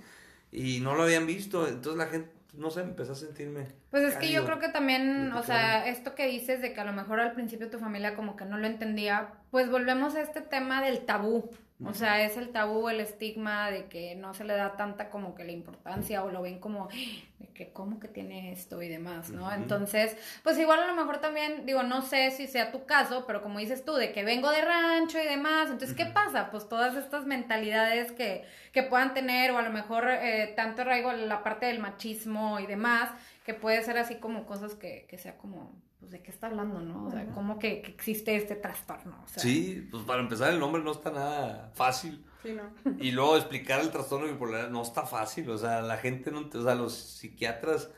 y no lo habían visto, entonces la gente no sé, empecé a sentirme. Pues es que yo creo que también, o sea, esto que dices de que a lo mejor al principio tu familia como que no lo entendía, pues volvemos a este tema del tabú. O sea, es el tabú, el estigma de que no se le da tanta como que la importancia o lo ven como de que cómo que tiene esto y demás, ¿no? Entonces, pues igual a lo mejor también, digo, no sé si sea tu caso, pero como dices tú, de que vengo de rancho y demás, entonces, ¿qué pasa? Pues todas estas mentalidades que, que puedan tener o a lo mejor eh, tanto arraigo la parte del machismo y demás, que puede ser así como cosas que, que sea como pues, de qué está hablando, ¿no? O sea, ¿cómo que, existe este trastorno? sí, pues para empezar el nombre no está nada fácil. Sí, ¿no? Y luego explicar el trastorno bipolar no está fácil, o sea, la gente no, o sea, los psiquiatras,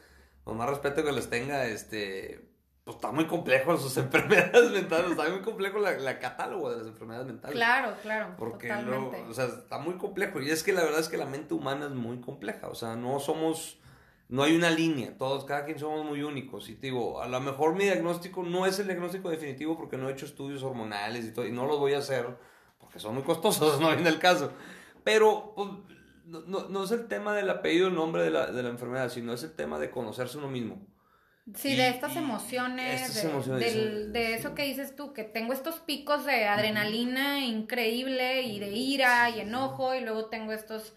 con más respeto que les tenga, este, pues está muy complejo sus enfermedades mentales, está muy complejo la, catálogo de las enfermedades mentales. Claro, claro. Porque o sea, está muy complejo. Y es que la verdad es que la mente humana es muy compleja, o sea, no somos no hay una línea, todos, cada quien somos muy únicos. Y te digo, a lo mejor mi diagnóstico no es el diagnóstico definitivo porque no he hecho estudios hormonales y todo, y no los voy a hacer porque son muy costosos, no viene el caso. Pero pues, no, es el tema del apellido, el nombre de la, de la enfermedad, sino es el tema de conocerse uno mismo. Sí, de estas emociones, de, de, eso que dices tú, que tengo estos picos de adrenalina increíble y de ira y enojo y luego tengo estos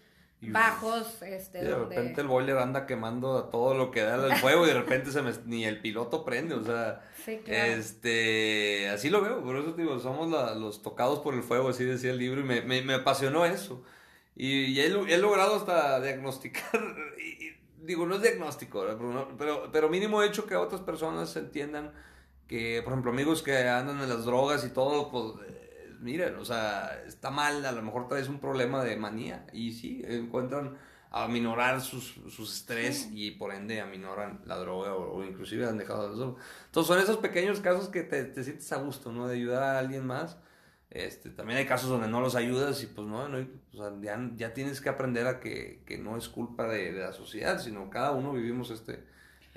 bajos, este, y de repente el boiler anda quemando a todo lo que da el fuego y de repente se me, ni el piloto prende, o sea, este, así lo veo, por eso digo, somos los tocados por el fuego, así decía el libro, y me, me, me apasionó eso, y, he, he, logrado hasta diagnosticar, y, digo, no es diagnóstico, pero, pero mínimo he hecho que otras personas entiendan que, por ejemplo, amigos que andan en las drogas y todo, pues miren, o sea, está mal, a lo mejor traes un problema de manía y sí, encuentran a minorar sus, sus estrés y por ende aminoran la droga o, inclusive han dejado de eso. Entonces son esos pequeños casos que te, te, sientes a gusto, ¿no? De ayudar a alguien más. Este, también hay casos donde no los ayudas y pues no, no o sea, ya, ya, tienes que aprender a que, que no es culpa de, de, la sociedad, sino cada uno vivimos este,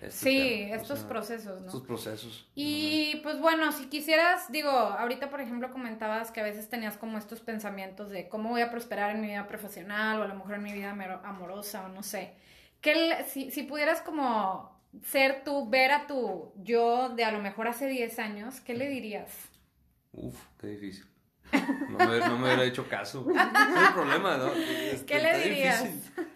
este sí, estos procesos, ¿no? Estos procesos. Y pues bueno, si quisieras, digo, ahorita por ejemplo comentabas que a veces tenías como estos pensamientos de cómo voy a prosperar en mi vida profesional o a lo mejor en mi vida amorosa o no sé. Que si, si pudieras como ser tú, ver a tu yo de a lo mejor hace 10 años, ¿qué le dirías? Uf, qué difícil. No me, no me hubiera hecho caso. es el problema, ¿no? Este, ¿Qué le dirías?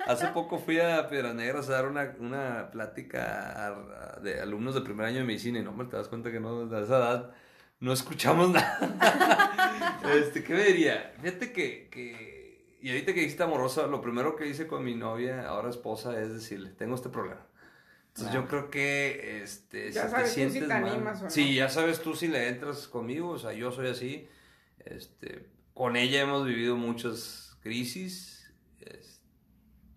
Hace poco fui a Piedra Negra a dar una, una plática de alumnos de primer año de medicina y no me te das cuenta que no, a esa edad no escuchamos nada. este, ¿Qué me diría? Fíjate que, que, y ahorita que dijiste amorosa, lo primero que hice con mi novia, ahora esposa, es decirle, tengo este problema. Entonces yo creo que, este, ya si sabes te sientes si te animas o no. Sí, ya sabes tú si le entras conmigo, o sea, yo soy así este, con ella hemos vivido muchas crisis.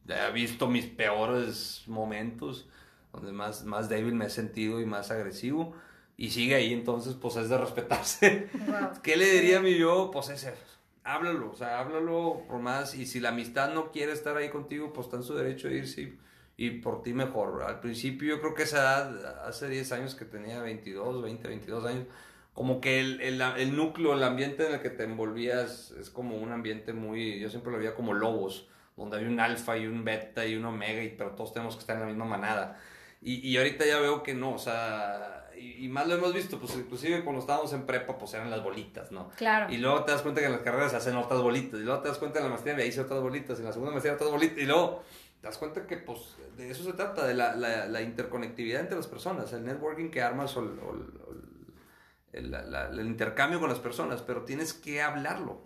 he visto mis peores momentos, donde más, más débil me he sentido y más agresivo. Y sigue ahí, entonces, pues es de respetarse. ¿Qué le diría a mi yo? Pues es Háblalo, o sea, háblalo por más. Y si la amistad no quiere estar ahí contigo, pues está en su derecho de irse y, por ti mejor. Al principio, yo creo que esa edad, hace 10 años que tenía 22, 20, 22 años, como que el, el, el, núcleo, el ambiente en el que te envolvías es como un ambiente muy, yo siempre lo veía como lobos, donde hay un alfa y un beta y un omega, y, pero todos tenemos que estar en la misma manada. Y, y ahorita ya veo que no, o sea, y, más lo hemos visto, pues inclusive cuando estábamos en prepa, pues eran las bolitas, ¿no? Claro. Y luego te das cuenta que en las carreras se hacen otras bolitas, y luego te das cuenta en la maestría hice otras bolitas, y en la segunda maestría otras bolitas, y luego te das cuenta que pues de eso se trata, de la, la, la interconectividad entre las personas, el networking que armas o, el, intercambio con las personas, pero tienes que hablarlo.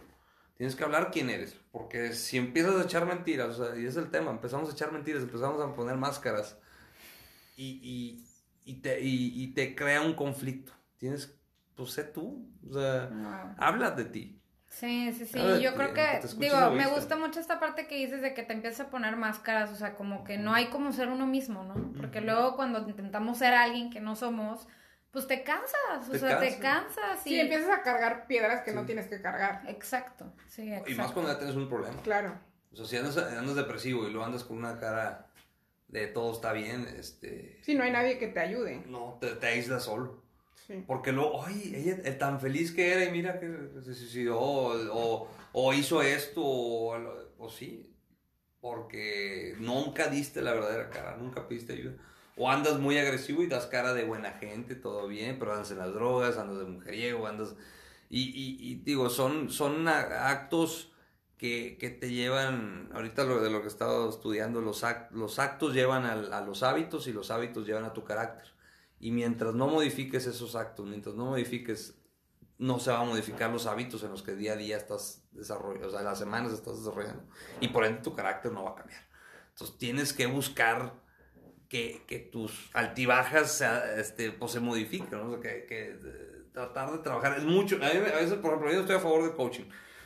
Tienes que hablar quién eres, porque si empiezas a echar mentiras, y es el tema, empezamos a echar mentiras, empezamos a poner máscaras y, y, te, y, te crea un conflicto. Tienes, pues sé tú, o sea, habla de ti. Sí, sí, sí. Yo creo que, digo, me gusta mucho esta parte que dices de que te empiezas a poner máscaras, o sea, como que no hay como ser uno mismo, ¿no? Porque luego cuando intentamos ser alguien que no somos, pues te cansas, o sea, te cansas. Y... Sí, empiezas a cargar piedras que no tienes que cargar. Exacto, sí, exacto. Y más cuando ya tienes un problema. Claro. O sea, si andas, depresivo y lo andas con una cara de todo está bien, este... Sí, no hay nadie que te ayude. No, te, te aíslas solo. Sí. Porque luego, ay, ella es tan feliz que era y mira que se suicidó o, o hizo esto o, o sí. porque nunca diste la verdadera cara, nunca pediste ayuda. O andas muy agresivo y das cara de buena gente, todo bien, pero andas en las drogas, andas de mujeriego, andas... Y, y, y digo, son, son actos que, que, te llevan, ahorita lo de lo que he estado estudiando, los, los actos llevan a, a, los hábitos y los hábitos llevan a tu carácter. Y mientras no modifiques esos actos, mientras no modifiques, no se van a modificar los hábitos en los que día a día estás desarrollando, o sea, las semanas estás desarrollando. Y por ende tu carácter no va a cambiar. Entonces tienes que buscar que, que tus altibajas este, pues, se modifiquen, ¿no? que, que eh, tratar de trabajar. Es mucho, a, veces, por ejemplo, yo estoy a favor del coaching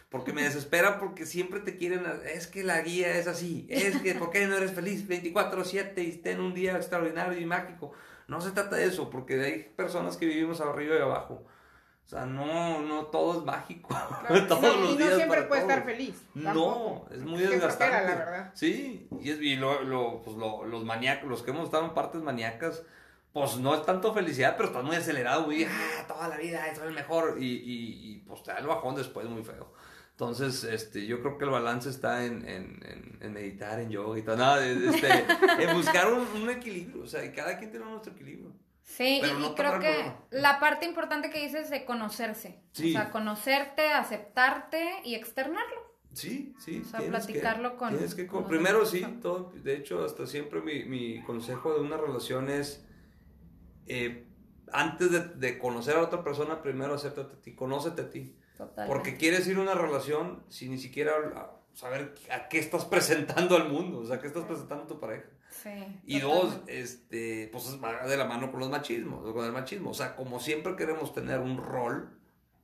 porque me desespera porque siempre te quieren, es que la guía es así, es que, ¿por qué no eres feliz 24/7 y en un día extraordinario y mágico? No se trata de eso, porque hay personas que vivimos arriba y abajo. O sea, no, no todo es mágico. todos los y no siempre puede estar feliz. No, es muy desgastante. la verdad. Sí, y, es, y lo, lo, pues lo, los maníacos, los que hemos estado en partes maníacas, pues no es tanto felicidad, pero estás muy acelerado, güey, ah, toda la vida, eso es el mejor. Y, y, y pues te da el bajón después muy feo. Entonces, este, yo creo que el balance está en, en, en, meditar, en yoga y todo. No, este, en buscar un, equilibrio. O sea, y cada quien tiene nuestro equilibrio. Sí, y, creo que la parte importante que dices es de conocerse. O sea, conocerte, aceptarte y externarlo. Sí, sí. O sea, platicarlo con. Tienes que, primero sí, todo. De hecho, hasta siempre mi, mi consejo de una relación es. Eh, antes de, de, conocer a otra persona, primero acéptate a ti, conócete a ti. Porque quieres ir a una relación sin ni siquiera saber a qué estás presentando al mundo, o sea, qué estás presentando a tu pareja. Sí, y dos, este, pues va de la mano con los machismos, con el machismo. O sea, como siempre queremos tener un rol,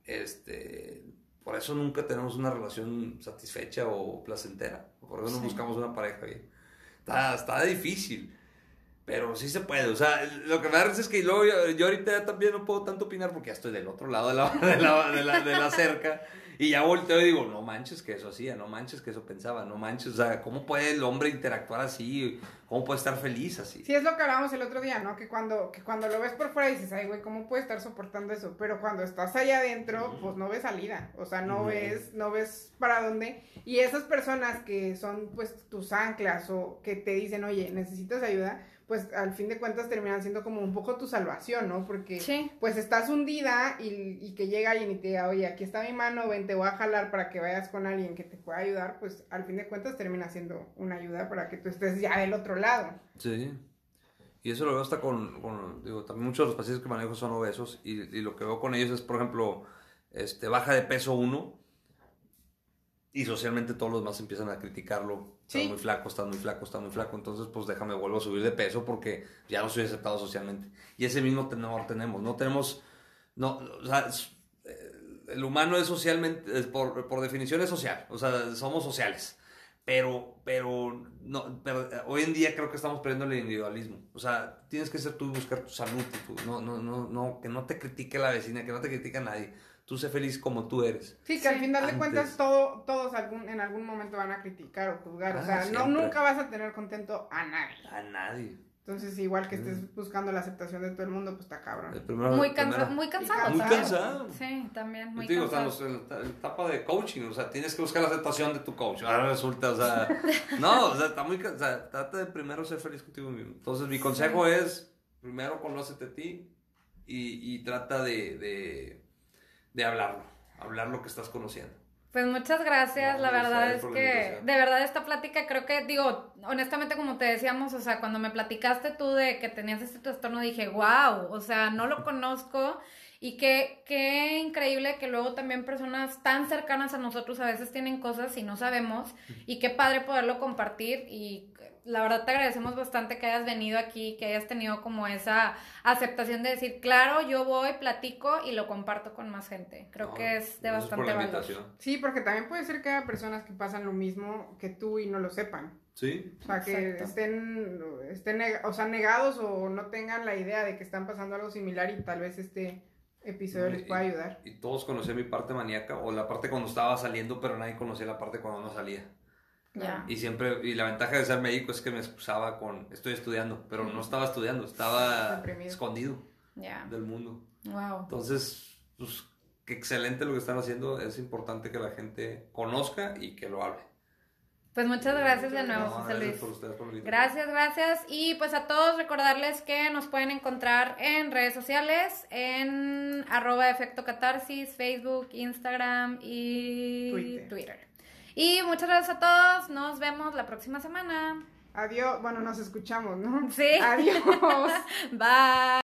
este, por eso nunca tenemos una relación satisfecha o placentera. Por eso no buscamos una pareja bien. Está, está difícil. Pero sí se puede, o sea, lo que me da es que luego yo, ahorita también no puedo tanto opinar porque ya estoy del otro lado de la, de la, de la, de la cerca y ya volteo y digo, no manches que eso hacía, no manches que eso pensaba, no manches, o sea, ¿cómo puede el hombre interactuar así? ¿Cómo puede estar feliz así? Sí, es lo que hablábamos el otro día, ¿no? Que cuando, que cuando lo ves por fuera dices, ay, güey, ¿cómo puede estar soportando eso? Pero cuando estás allá adentro, pues no ves salida, o sea, no, ves, no ves para dónde. Y esas personas que son, pues, tus anclas o que te dicen, oye, necesitas ayuda, pues al fin de cuentas terminan siendo como un poco tu salvación, ¿no? Porque pues estás hundida y, y, que llega alguien y te diga, oye, aquí está mi mano, ven, te voy a jalar para que vayas con alguien que te pueda ayudar, pues al fin de cuentas termina siendo una ayuda para que tú estés ya del otro lado. Sí. Y eso lo veo hasta con, con digo, también muchos de los pacientes que manejo son obesos y, y, lo que veo con ellos es, por ejemplo, este, baja de peso uno y socialmente todos los demás empiezan a criticarlo. Está muy flaco, está muy flaco, está muy flaco. Entonces, pues déjame, vuelvo a subir de peso porque ya no soy aceptado socialmente. Y ese mismo tenor tenemos. No tenemos. No, o sea, eh, el humano es socialmente, por, por, definición es social. O sea, somos sociales. Pero, pero, no, pero eh, hoy en día creo que estamos perdiendo el individualismo. O sea, tienes que ser tú y buscar tu salud. no, no, no, no, que no te critique la vecina, que no te critique nadie tú sé feliz como tú eres. Sí, que al final de cuentas todo, todos algún, en algún momento van a criticar o juzgar. o ah, sea, no, nunca vas a tener contento a nadie. A nadie. Entonces, igual que estés buscando la aceptación de todo el mundo, pues está cabrón. muy, cansado, muy cansado. Muy cansado. Sí, también, muy digo, cansado. en la etapa de coaching, o sea, tienes que buscar la aceptación de tu coach. Ahora resulta, o sea, no, o sea, está muy cansado. O sea, trata de primero ser feliz contigo mismo. Entonces, mi consejo es, primero conócete a ti y, y trata de, de, de hablarlo hablar lo que estás conociendo. Pues muchas gracias, la verdad es que de verdad esta plática creo que, digo, honestamente como te decíamos, o sea, cuando me platicaste tú de que tenías este trastorno dije, wow, o sea, no lo conozco y qué, qué increíble que luego también personas tan cercanas a nosotros a veces tienen cosas y no sabemos y qué padre poderlo compartir y la verdad te agradecemos bastante que hayas venido aquí, que hayas tenido como esa aceptación de decir, claro, yo voy, platico y lo comparto con más gente. Creo que es de bastante valor. Sí, porque también puede ser que haya personas que pasan lo mismo que tú y no lo sepan. Sí. O sea, que estén, estén o sea, negados o no tengan la idea de que están pasando algo similar y tal vez este episodio les pueda ayudar. Y, todos conocían mi parte maníaca o la parte cuando estaba saliendo, pero nadie conocía la parte cuando no salía. Y siempre, y la ventaja de ser médico es que me excusaba con, estoy estudiando, pero no estaba estudiando, estaba escondido del mundo. Wow. Entonces, pues, qué excelente lo que están haciendo, es importante que la gente conozca y que lo hable. Pues muchas gracias de nuevo, No, José gracias Luis. por ustedes por invitarme. Gracias, gracias. Y pues a todos recordarles que nos pueden encontrar en redes sociales, en arroba efecto catarsis, Facebook, Instagram y Twitter. Twitter. Y muchas gracias a todos. Nos vemos la próxima semana. Adiós. Bueno, nos escuchamos, ¿no? Sí. Adiós. Bye.